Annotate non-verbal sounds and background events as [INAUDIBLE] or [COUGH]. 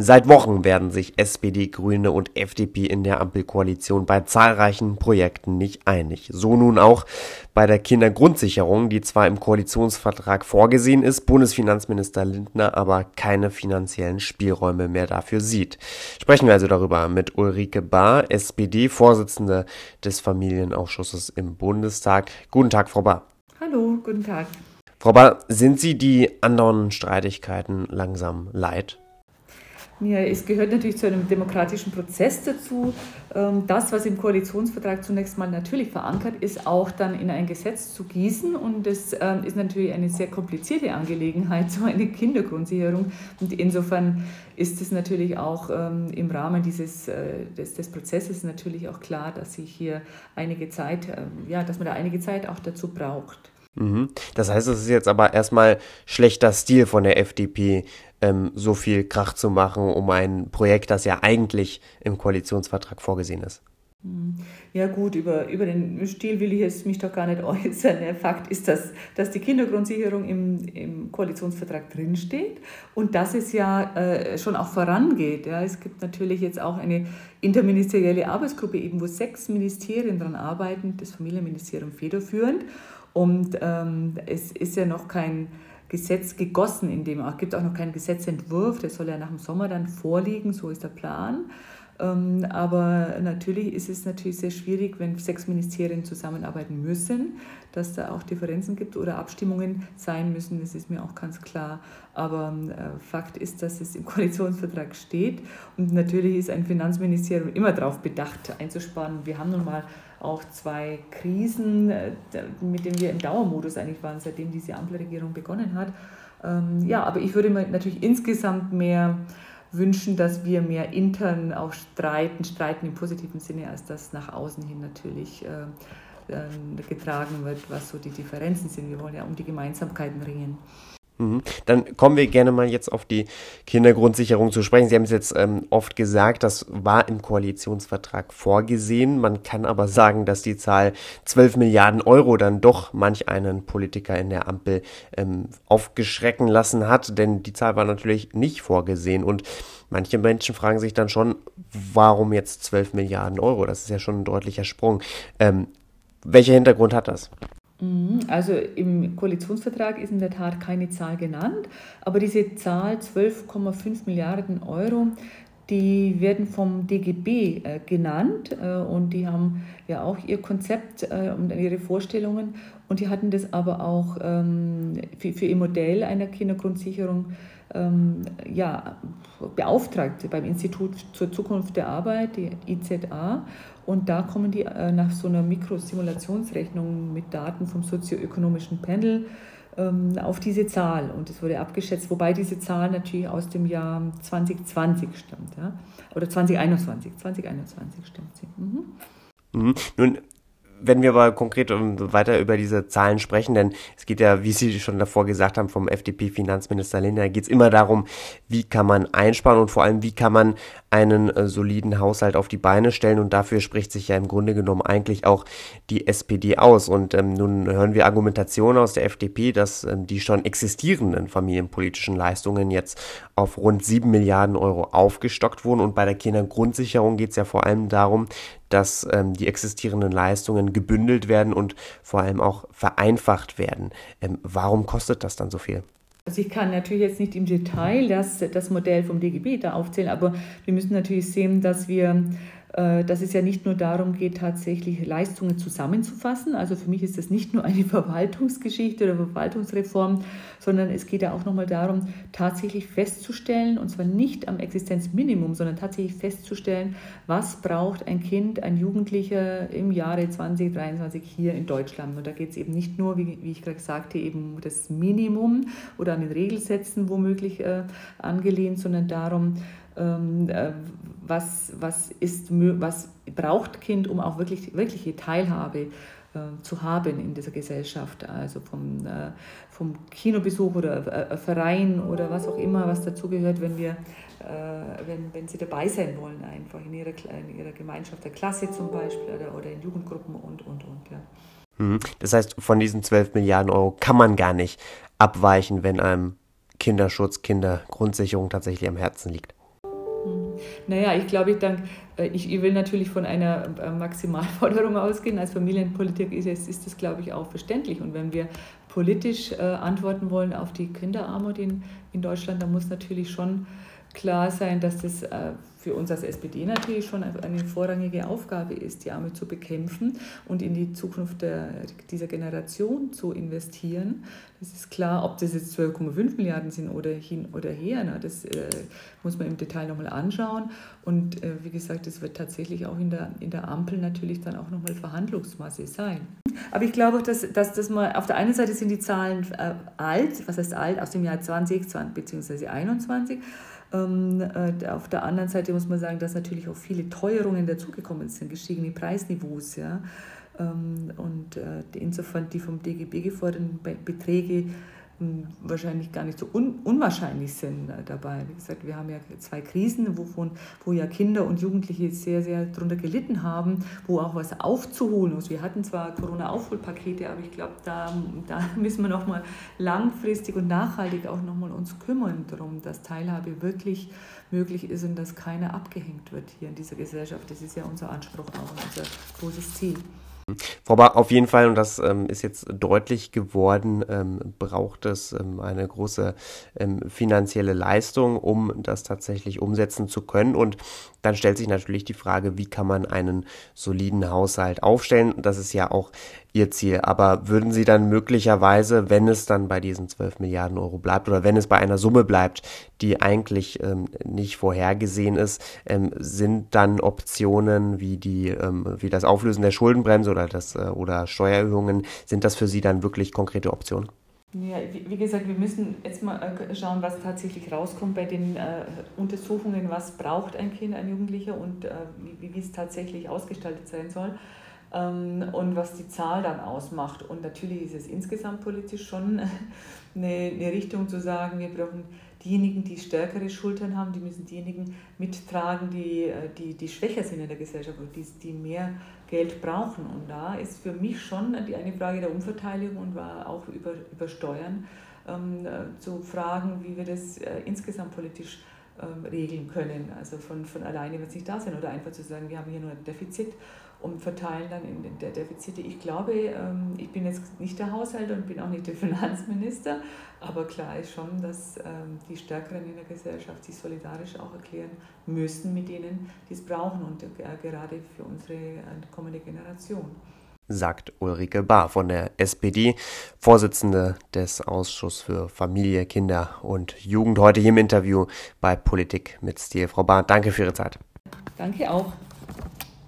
Seit Wochen werden sich SPD, Grüne und FDP in der Ampelkoalition bei zahlreichen Projekten nicht einig. So nun auch bei der Kindergrundsicherung, die zwar im Koalitionsvertrag vorgesehen ist, Bundesfinanzminister Lindner aber keine finanziellen Spielräume mehr dafür sieht. Sprechen wir also darüber mit Ulrike Bahr, SPD, Vorsitzende des Familienausschusses im Bundestag. Guten Tag, Frau Bahr. Hallo, guten Tag. Frau Bahr, sind Sie die anderen Streitigkeiten langsam leid? Ja, es gehört natürlich zu einem demokratischen Prozess dazu. Ähm, das, was im Koalitionsvertrag zunächst mal natürlich verankert ist, auch dann in ein Gesetz zu gießen. Und das ähm, ist natürlich eine sehr komplizierte Angelegenheit, [LAUGHS] so eine Kindergrundsicherung. Und insofern ist es natürlich auch ähm, im Rahmen dieses, äh, des, des Prozesses natürlich auch klar, dass sich hier einige Zeit, ja, dass man da einige Zeit auch dazu braucht. Mhm. Das heißt, es ist jetzt aber erstmal schlechter Stil von der FDP, ähm, so viel Krach zu machen um ein Projekt, das ja eigentlich im Koalitionsvertrag vorgesehen ist. Mhm. Ja gut, über, über den Stil will ich jetzt mich doch gar nicht [LAUGHS] äußern. Der Fakt ist, dass, dass die Kindergrundsicherung im, im Koalitionsvertrag drinsteht und dass es ja äh, schon auch vorangeht. Ja. Es gibt natürlich jetzt auch eine interministerielle Arbeitsgruppe, eben wo sechs Ministerien daran arbeiten, das Familienministerium federführend. Und ähm, es ist ja noch kein Gesetz gegossen, in dem es gibt auch noch keinen Gesetzentwurf, der soll ja nach dem Sommer dann vorliegen, so ist der Plan. Ähm, aber natürlich ist es natürlich sehr schwierig, wenn sechs Ministerien zusammenarbeiten müssen, dass da auch Differenzen gibt oder Abstimmungen sein müssen, das ist mir auch ganz klar. Aber äh, Fakt ist, dass es im [LAUGHS] Koalitionsvertrag steht und natürlich ist ein Finanzministerium immer darauf bedacht, einzusparen. Wir haben nun mal auch zwei Krisen, äh, mit denen wir im Dauermodus eigentlich waren, seitdem diese Ampelregierung begonnen hat. Ähm, ja, aber ich würde natürlich insgesamt mehr wünschen, dass wir mehr intern auch streiten, streiten im positiven Sinne, als dass nach außen hin natürlich äh, äh, getragen wird, was so die Differenzen sind. Wir wollen ja um die Gemeinsamkeiten ringen. Mhm. Dann kommen wir gerne mal jetzt auf die Kindergrundsicherung zu sprechen. Sie haben es jetzt ähm, oft gesagt, das war im Koalitionsvertrag vorgesehen. Man kann aber sagen, dass die Zahl 12 Milliarden Euro dann doch manch einen Politiker in der Ampel ähm, aufgeschrecken lassen hat, denn die Zahl war natürlich nicht vorgesehen. Und manche Menschen fragen sich dann schon, warum jetzt 12 Milliarden Euro? Das ist ja schon ein deutlicher Sprung. Ähm, welcher Hintergrund hat das? Mhm. Also im Koalitionsvertrag ist in der Tat keine Zahl genannt, aber diese Zahl 12,5 Milliarden Euro, die werden vom DGB äh, genannt äh, und die haben ja auch ihr Konzept äh, und ihre Vorstellungen und die hatten das aber auch ähm, für, für ihr Modell einer Kindergrundsicherung ähm, ja, beauftragt beim Institut zur Zukunft der Arbeit, die IZA. Und da kommen die äh, nach so einer Mikrosimulationsrechnung mit Daten vom sozioökonomischen Panel ähm, auf diese Zahl. Und es wurde abgeschätzt, wobei diese Zahl natürlich aus dem Jahr 2020 stammt. Ja? Oder 2021. 2021 stimmt sie. Mhm. Mhm. Nun wenn wir aber konkret weiter über diese Zahlen sprechen, denn es geht ja, wie Sie schon davor gesagt haben, vom FDP-Finanzminister Lindner, geht es immer darum, wie kann man einsparen und vor allem, wie kann man einen äh, soliden Haushalt auf die Beine stellen. Und dafür spricht sich ja im Grunde genommen eigentlich auch die SPD aus. Und ähm, nun hören wir Argumentationen aus der FDP, dass ähm, die schon existierenden familienpolitischen Leistungen jetzt auf rund sieben Milliarden Euro aufgestockt wurden. Und bei der Kindergrundsicherung geht es ja vor allem darum, dass ähm, die existierenden Leistungen gebündelt werden und vor allem auch vereinfacht werden. Ähm, warum kostet das dann so viel? Also ich kann natürlich jetzt nicht im Detail das, das Modell vom DGB da aufzählen, aber wir müssen natürlich sehen, dass wir dass es ja nicht nur darum geht, tatsächlich Leistungen zusammenzufassen. Also für mich ist das nicht nur eine [LAUGHS] Verwaltungsgeschichte oder Verwaltungsreform, sondern es geht ja auch nochmal darum, tatsächlich festzustellen, und zwar nicht am Existenzminimum, sondern tatsächlich festzustellen, was braucht ein Kind, ein Jugendlicher im Jahre 2023 hier in Deutschland. Und da geht es eben nicht nur, wie, wie ich gerade sagte, eben das Minimum oder an den Regelsätzen womöglich äh, angelehnt, sondern darum, äh, was, was, ist, was braucht Kind, um auch wirklich, wirkliche Teilhabe äh, zu haben in dieser Gesellschaft, also vom, äh, vom Kinobesuch oder Verein oder was auch immer, was dazugehört, wenn wir wenn, wenn sie dabei sein wollen, einfach in ihrer, in ihrer Gemeinschaft der Klasse zum Beispiel oder, oder in Jugendgruppen und, und, und. Ja. Mhm. Das heißt, von diesen 12 Milliarden Euro kann man gar nicht abweichen, wenn einem Kinderschutz, Kindergrundsicherung tatsächlich am Herzen liegt. Naja, ich glaube, ich, dank, äh, ich, ich will natürlich von einer äh, Maximalforderung [LAUGHS] ausgehen. Als Familienpolitik ist, ist das, glaube ich, auch verständlich. Und wenn wir politisch äh, antworten wollen auf die Kinderarmut in, in Deutschland, dann muss natürlich schon klar sein, dass das äh, für uns als SPD natürlich schon eine vorrangige Aufgabe ist, die Armut zu bekämpfen und in die Zukunft der, dieser Generation zu investieren. Das ist klar, ob das jetzt 12,5 Milliarden sind oder hin oder her, na, das äh, muss man im Detail nochmal anschauen. Und äh, wie gesagt, das wird tatsächlich auch in der, in der Ampel natürlich dann auch nochmal Verhandlungsmasse sein. Aber ich glaube, dass, dass, dass man auf der einen Seite sind die Zahlen äh, alt, was heißt alt, aus dem Jahr 20, 20 bzw. 2021. Ähm, äh, auf der anderen Seite muss man sagen, dass natürlich auch viele Teuerungen dazugekommen sind, gestiegene Preisniveaus. Ja. Ähm, und äh, insofern die vom DGB geforderten Beträge wahrscheinlich gar nicht so un unwahrscheinlich sind äh, dabei. Wie gesagt, wir haben ja zwei Krisen, wovon, wo ja Kinder und Jugendliche sehr, sehr darunter gelitten haben, wo auch was aufzuholen ist. Wir hatten zwar Corona-Aufholpakete, aber ich glaube, da, da [LAUGHS] müssen wir nochmal langfristig und nachhaltig auch nochmal uns kümmern darum, dass Teilhabe wirklich möglich ist und dass keiner abgehängt wird hier in dieser Gesellschaft. Das ist ja unser Anspruch auch, unser großes Ziel. Frau Bar, auf jeden Fall, und das ähm, ist jetzt deutlich geworden, ähm, braucht es ähm, eine große ähm, finanzielle Leistung, um das tatsächlich umsetzen zu können. Und dann stellt sich natürlich die Frage, wie kann man einen soliden Haushalt aufstellen? Das ist ja auch Ihr Ziel. Aber würden Sie dann möglicherweise, wenn es dann bei diesen 12 Milliarden Euro bleibt oder wenn es bei einer Summe bleibt, die eigentlich ähm, nicht vorhergesehen ist, ähm, sind dann Optionen wie die, wie das Auflösen der Schuldenbremse oder das äh, oder Steuererhöhungen, sind das für Sie dann wirklich konkrete Optionen? Ja, wie gesagt, wir müssen jetzt mal äh, schauen, was tatsächlich rauskommt bei den äh, Untersuchungen, was braucht ein Kind, ein Jugendlicher? Und äh, wie, wie es tatsächlich ausgestaltet sein soll und was die Zahl dann ausmacht. Und natürlich ist es insgesamt politisch schon [LAUGHS] eine, eine Richtung zu sagen, wir brauchen diejenigen, die stärkere Schultern haben, die müssen diejenigen mittragen, die, äh, die, die schwächer sind in der Gesellschaft und die, die mehr Geld brauchen. Und da ist für mich schon die eine Frage der Umverteilung und war auch über, über Steuern ähm, äh, zu fragen, wie wir das äh, insgesamt politisch ähm, regeln können. Also von, von alleine wird es nicht da sein oder einfach zu sagen, wir haben hier nur ein Defizit und verteilen dann in der Defizite. Ich glaube, ähm, ich bin jetzt nicht der Haushalter und bin auch nicht der [LAUGHS] Finanzminister, aber klar ist schon, dass ähm, die Stärkeren in der Gesellschaft sich solidarisch auch erklären müssen mit denen, die es brauchen und äh, gerade für unsere äh, kommende Generation sagt Ulrike Bahr von der SPD, Vorsitzende des Ausschusses für Familie, Kinder und Jugend, heute hier im Interview bei Politik mit Stil. Frau Bahr, danke für Ihre Zeit. Danke auch.